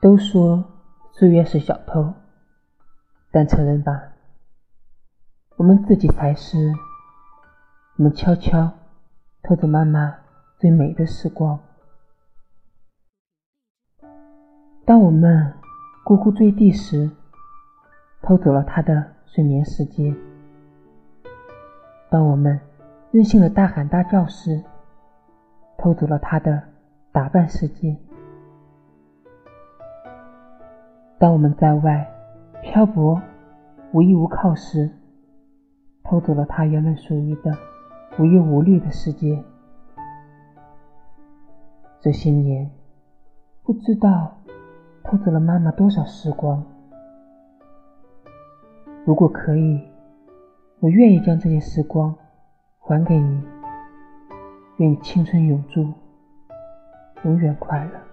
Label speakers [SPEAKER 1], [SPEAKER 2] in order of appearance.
[SPEAKER 1] 都说岁月是小偷，但承认吧，我们自己才是。我们悄悄偷走妈妈最美的时光。当我们咕咕坠地时，偷走了她的睡眠时间；当我们任性的大喊大叫时，偷走了她的打扮世界。当我们在外漂泊、无依无靠时，偷走了他原本属于的无忧无虑的世界。这些年，不知道偷走了妈妈多少时光。如果可以，我愿意将这些时光还给你，愿你青春永驻，永远快乐。